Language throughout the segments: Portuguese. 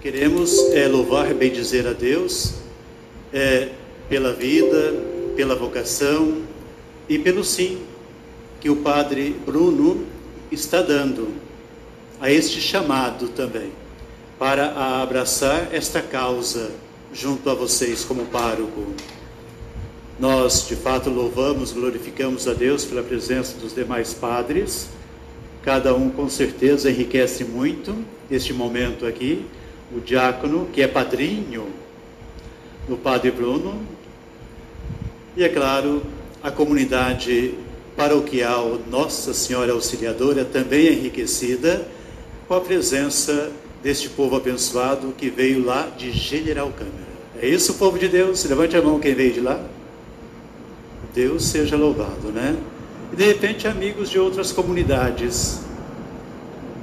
Queremos é, louvar e bendizer a Deus é, pela vida, pela vocação e pelo sim que o Padre Bruno está dando a este chamado também, para abraçar esta causa junto a vocês como pároco. Nós, de fato, louvamos, glorificamos a Deus pela presença dos demais padres. Cada um, com certeza, enriquece muito este momento aqui o diácono, que é padrinho do Padre Bruno, e é claro, a comunidade paroquial Nossa Senhora Auxiliadora, também é enriquecida com a presença deste povo abençoado que veio lá de General Câmara. É isso, povo de Deus? Levante a mão quem veio de lá. Deus seja louvado, né? E de repente, amigos de outras comunidades.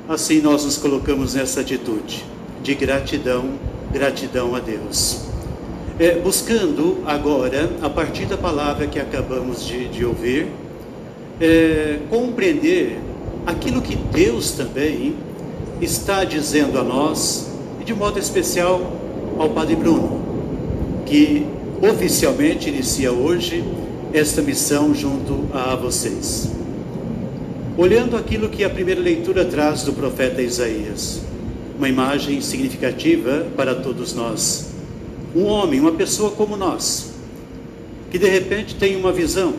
Assim nós nos colocamos nessa atitude de gratidão, gratidão a Deus. É, buscando agora, a partir da palavra que acabamos de, de ouvir, é, compreender aquilo que Deus também está dizendo a nós, e de modo especial ao Padre Bruno, que oficialmente inicia hoje esta missão junto a vocês. Olhando aquilo que a primeira leitura traz do profeta Isaías, uma imagem significativa para todos nós. Um homem, uma pessoa como nós, que de repente tem uma visão.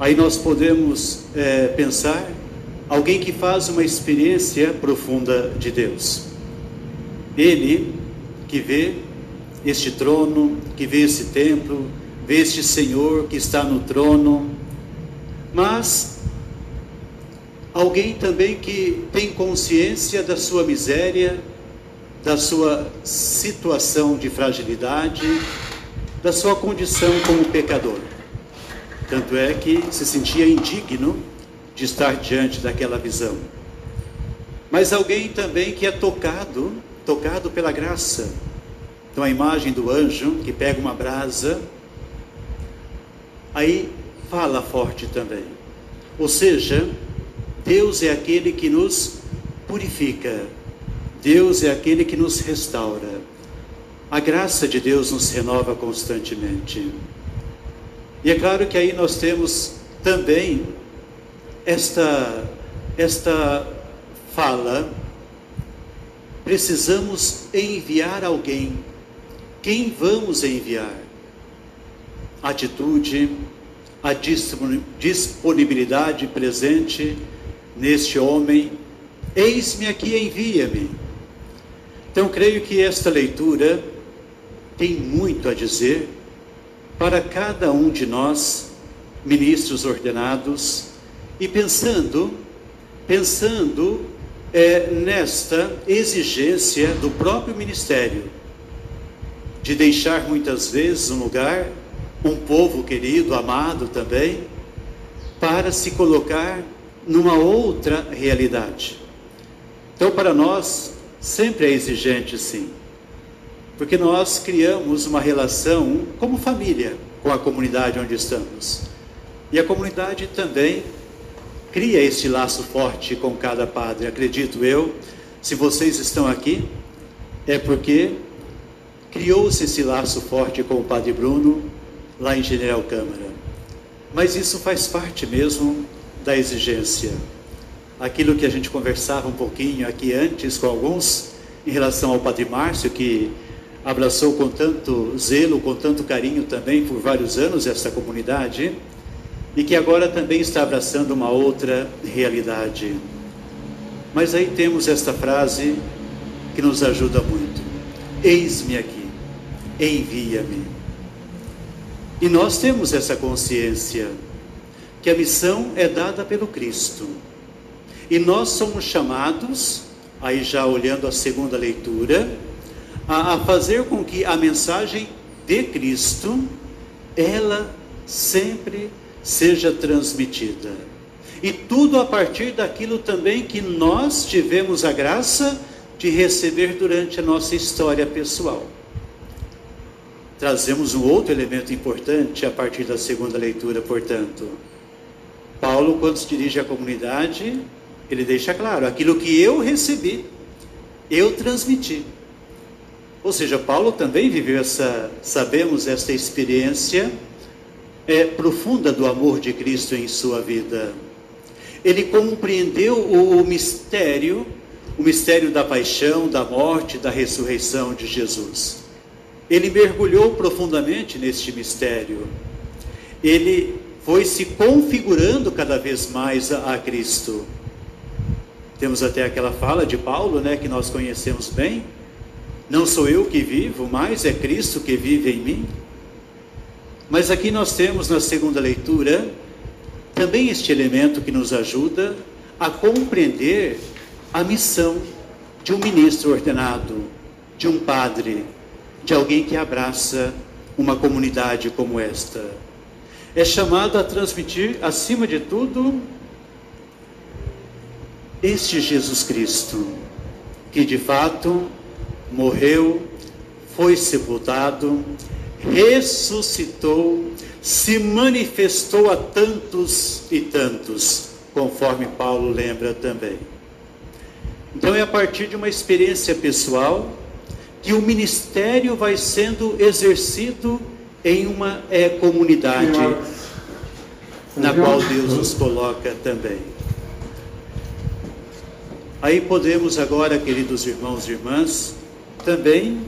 Aí nós podemos é, pensar alguém que faz uma experiência profunda de Deus. Ele que vê este trono, que vê esse templo, vê este Senhor que está no trono, mas Alguém também que tem consciência da sua miséria, da sua situação de fragilidade, da sua condição como pecador. Tanto é que se sentia indigno de estar diante daquela visão. Mas alguém também que é tocado, tocado pela graça. Então a imagem do anjo que pega uma brasa, aí fala forte também. Ou seja, Deus é aquele que nos purifica, Deus é aquele que nos restaura. A graça de Deus nos renova constantemente. E é claro que aí nós temos também esta, esta fala, precisamos enviar alguém. Quem vamos enviar? Atitude, a disponibilidade presente neste homem: Eis-me aqui, envia-me. Então, creio que esta leitura tem muito a dizer para cada um de nós, ministros ordenados, e pensando, pensando é, nesta exigência do próprio ministério, de deixar muitas vezes um lugar, um povo querido, amado também, para se colocar numa outra realidade. Então, para nós, sempre é exigente, sim, porque nós criamos uma relação como família com a comunidade onde estamos. E a comunidade também cria este laço forte com cada padre. Acredito eu, se vocês estão aqui, é porque criou-se esse laço forte com o Padre Bruno lá em General Câmara. Mas isso faz parte mesmo da exigência. Aquilo que a gente conversava um pouquinho aqui antes com alguns, em relação ao Padre Márcio, que abraçou com tanto zelo, com tanto carinho também por vários anos essa comunidade, e que agora também está abraçando uma outra realidade. Mas aí temos esta frase que nos ajuda muito: Eis-me aqui, envia-me. E nós temos essa consciência que a missão é dada pelo Cristo. E nós somos chamados, aí já olhando a segunda leitura, a, a fazer com que a mensagem de Cristo, ela sempre seja transmitida. E tudo a partir daquilo também que nós tivemos a graça de receber durante a nossa história pessoal. Trazemos um outro elemento importante a partir da segunda leitura, portanto Paulo, quando se dirige à comunidade, ele deixa claro: aquilo que eu recebi, eu transmiti. Ou seja, Paulo também viveu essa, sabemos, essa experiência é, profunda do amor de Cristo em sua vida. Ele compreendeu o, o mistério, o mistério da paixão, da morte, da ressurreição de Jesus. Ele mergulhou profundamente neste mistério. Ele foi se configurando cada vez mais a, a Cristo. Temos até aquela fala de Paulo, né, que nós conhecemos bem. Não sou eu que vivo, mas é Cristo que vive em mim. Mas aqui nós temos na segunda leitura também este elemento que nos ajuda a compreender a missão de um ministro ordenado, de um padre, de alguém que abraça uma comunidade como esta. É chamado a transmitir, acima de tudo, este Jesus Cristo, que de fato morreu, foi sepultado, ressuscitou, se manifestou a tantos e tantos, conforme Paulo lembra também. Então é a partir de uma experiência pessoal que o ministério vai sendo exercido em uma é, comunidade na qual Deus nos coloca também. Aí podemos agora, queridos irmãos e irmãs, também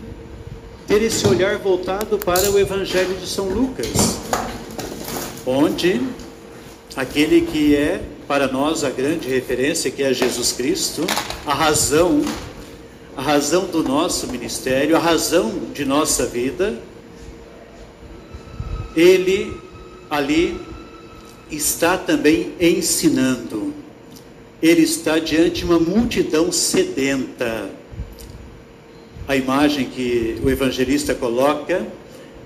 ter esse olhar voltado para o Evangelho de São Lucas, onde aquele que é para nós a grande referência, que é Jesus Cristo, a razão a razão do nosso ministério, a razão de nossa vida, ele ali está também ensinando. Ele está diante de uma multidão sedenta. A imagem que o evangelista coloca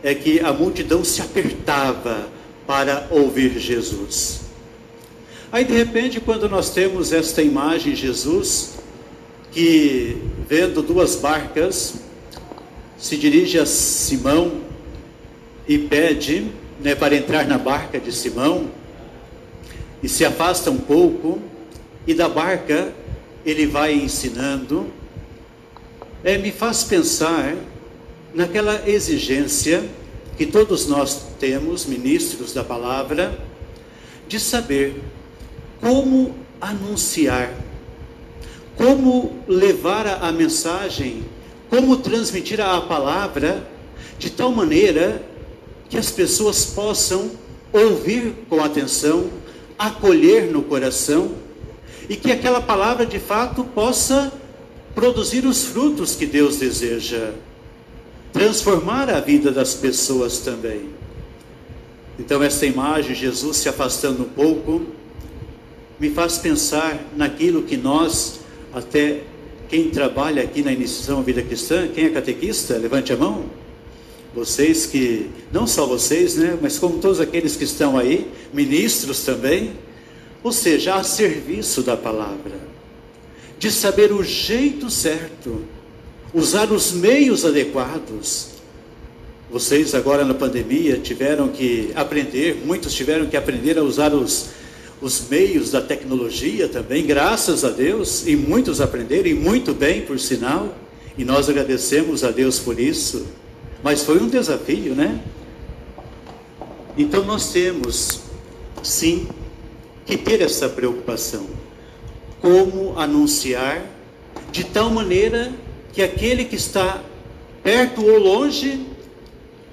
é que a multidão se apertava para ouvir Jesus. Aí de repente, quando nós temos esta imagem, Jesus que, vendo duas barcas, se dirige a Simão e pede né, para entrar na barca de Simão, e se afasta um pouco, e da barca ele vai ensinando, é, me faz pensar naquela exigência que todos nós temos, ministros da palavra, de saber como anunciar como levar a mensagem, como transmitir a palavra de tal maneira que as pessoas possam ouvir com atenção, acolher no coração e que aquela palavra de fato possa produzir os frutos que Deus deseja, transformar a vida das pessoas também. Então, essa imagem, Jesus se afastando um pouco, me faz pensar naquilo que nós até quem trabalha aqui na iniciação à vida cristã, quem é catequista, levante a mão. Vocês que, não só vocês, né, mas como todos aqueles que estão aí, ministros também, ou seja, a serviço da palavra, de saber o jeito certo, usar os meios adequados. Vocês agora na pandemia tiveram que aprender, muitos tiveram que aprender a usar os os meios da tecnologia também, graças a Deus, e muitos aprenderam, e muito bem, por sinal, e nós agradecemos a Deus por isso, mas foi um desafio, né? Então nós temos, sim, que ter essa preocupação. Como anunciar de tal maneira que aquele que está perto ou longe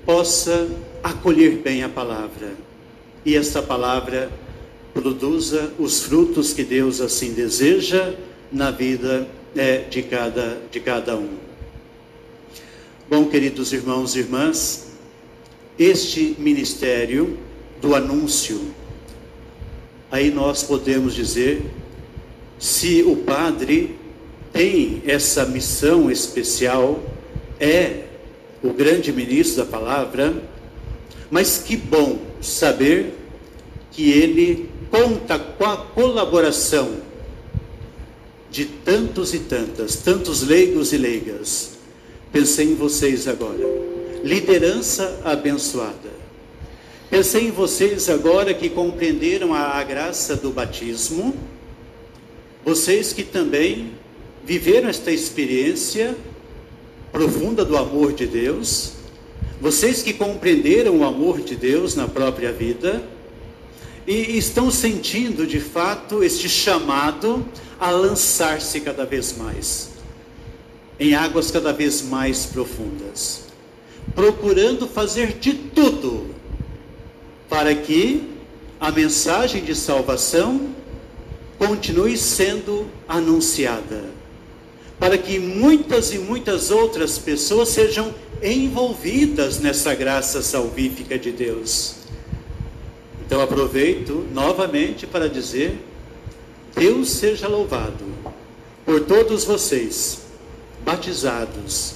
possa acolher bem a palavra. E essa palavra produza os frutos que Deus assim deseja na vida é, de, cada, de cada um. Bom, queridos irmãos e irmãs, este ministério do anúncio, aí nós podemos dizer, se o padre tem essa missão especial, é o grande ministro da palavra, mas que bom saber que ele conta com a colaboração de tantos e tantas, tantos leigos e leigas. Pensei em vocês agora. Liderança abençoada. Pensei em vocês agora que compreenderam a, a graça do batismo. Vocês que também viveram esta experiência profunda do amor de Deus, vocês que compreenderam o amor de Deus na própria vida e estão sentindo de fato este chamado a lançar-se cada vez mais em águas cada vez mais profundas, procurando fazer de tudo para que a mensagem de salvação continue sendo anunciada, para que muitas e muitas outras pessoas sejam envolvidas nessa graça salvífica de Deus. Então aproveito novamente para dizer: Deus seja louvado por todos vocês, batizados,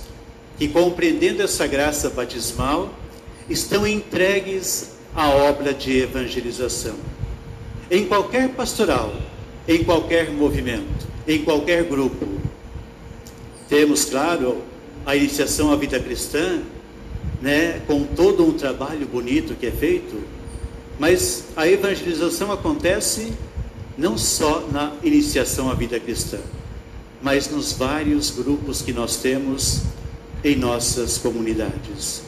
que compreendendo essa graça batismal, estão entregues à obra de evangelização. Em qualquer pastoral, em qualquer movimento, em qualquer grupo. Temos, claro, a iniciação à vida cristã, né, com todo um trabalho bonito que é feito, mas a evangelização acontece não só na iniciação à vida cristã, mas nos vários grupos que nós temos em nossas comunidades.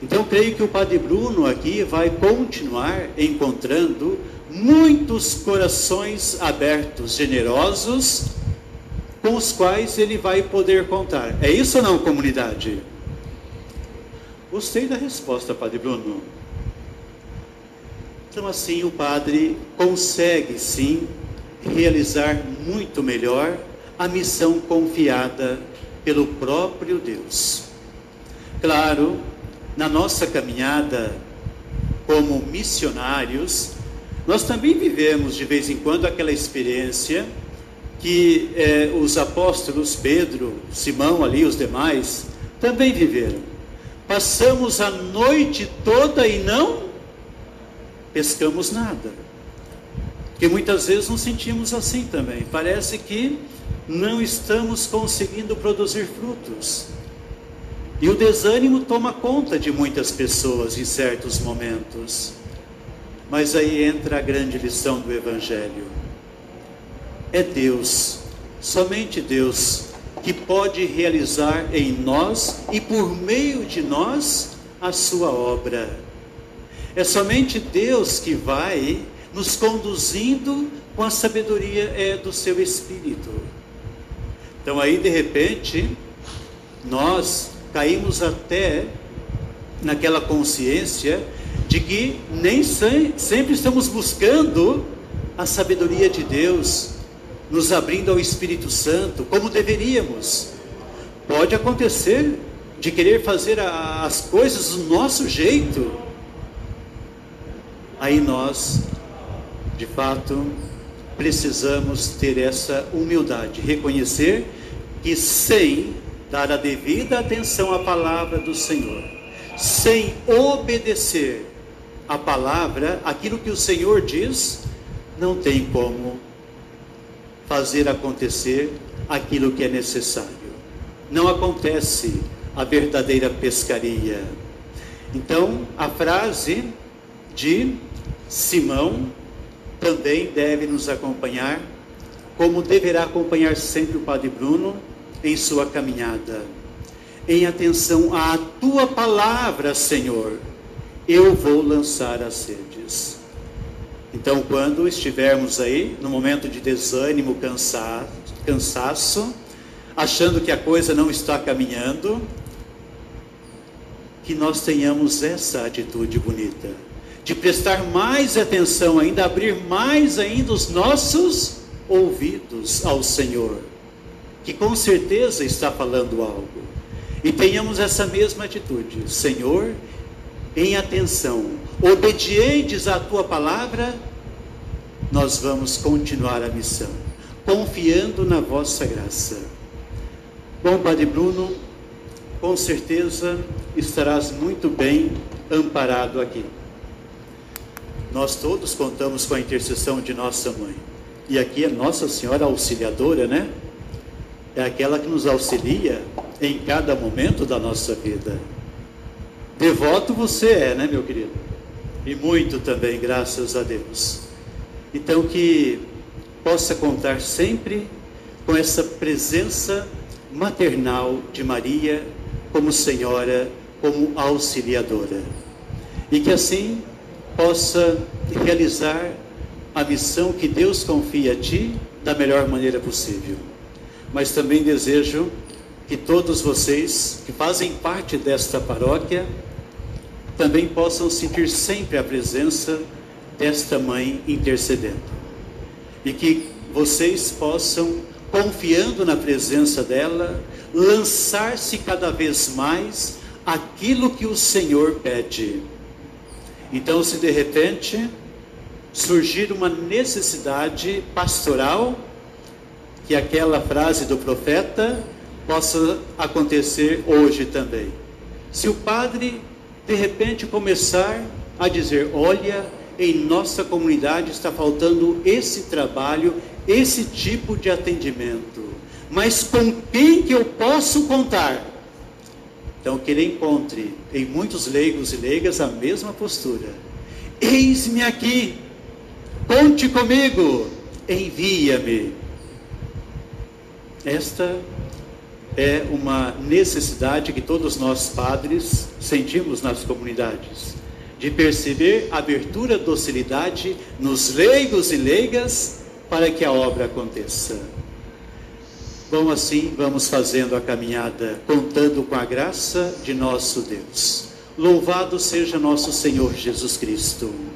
Então, creio que o Padre Bruno aqui vai continuar encontrando muitos corações abertos, generosos, com os quais ele vai poder contar. É isso ou não, comunidade? Gostei da resposta, Padre Bruno. Então, assim, o Padre consegue sim realizar muito melhor a missão confiada pelo próprio Deus. Claro, na nossa caminhada como missionários, nós também vivemos de vez em quando aquela experiência que eh, os apóstolos Pedro, Simão ali, os demais, também viveram. Passamos a noite toda e não pescamos nada. Porque muitas vezes nos sentimos assim também. Parece que não estamos conseguindo produzir frutos. E o desânimo toma conta de muitas pessoas em certos momentos. Mas aí entra a grande lição do Evangelho. É Deus, somente Deus, que pode realizar em nós e por meio de nós a sua obra. É somente Deus que vai nos conduzindo com a sabedoria é, do seu Espírito. Então aí de repente nós caímos até naquela consciência de que nem sempre estamos buscando a sabedoria de Deus, nos abrindo ao Espírito Santo, como deveríamos. Pode acontecer de querer fazer as coisas do nosso jeito. Aí nós, de fato, precisamos ter essa humildade, reconhecer que sem dar a devida atenção à palavra do Senhor, sem obedecer a palavra, aquilo que o Senhor diz, não tem como fazer acontecer aquilo que é necessário. Não acontece a verdadeira pescaria. Então, a frase de Simão também deve nos acompanhar, como deverá acompanhar sempre o Padre Bruno em sua caminhada. Em atenção à tua palavra, Senhor eu vou lançar as redes. Então, quando estivermos aí, no momento de desânimo, cansa cansaço, achando que a coisa não está caminhando, que nós tenhamos essa atitude bonita, de prestar mais atenção ainda, abrir mais ainda os nossos ouvidos ao Senhor, que com certeza está falando algo. E tenhamos essa mesma atitude, Senhor, em atenção, obedientes à tua palavra, nós vamos continuar a missão, confiando na vossa graça. Bom, Padre Bruno, com certeza estarás muito bem amparado aqui. Nós todos contamos com a intercessão de nossa mãe. E aqui é Nossa Senhora Auxiliadora, né? É aquela que nos auxilia em cada momento da nossa vida. Devoto você é, né, meu querido? E muito também, graças a Deus. Então, que possa contar sempre com essa presença maternal de Maria como Senhora, como auxiliadora. E que assim possa realizar a missão que Deus confia a ti da melhor maneira possível. Mas também desejo que todos vocês que fazem parte desta paróquia também possam sentir sempre a presença desta mãe intercedendo. E que vocês possam, confiando na presença dela, lançar-se cada vez mais aquilo que o Senhor pede. Então, se de repente surgir uma necessidade pastoral, que aquela frase do profeta possa acontecer hoje também. Se o padre de repente começar a dizer: olha, em nossa comunidade está faltando esse trabalho, esse tipo de atendimento, mas com quem que eu posso contar? Então, que ele encontre em muitos leigos e leigas a mesma postura. Eis-me aqui, conte comigo, envia-me. Esta é uma necessidade que todos nós padres sentimos nas comunidades, de perceber abertura, docilidade nos leigos e leigas para que a obra aconteça. Bom, assim vamos fazendo a caminhada, contando com a graça de nosso Deus. Louvado seja nosso Senhor Jesus Cristo.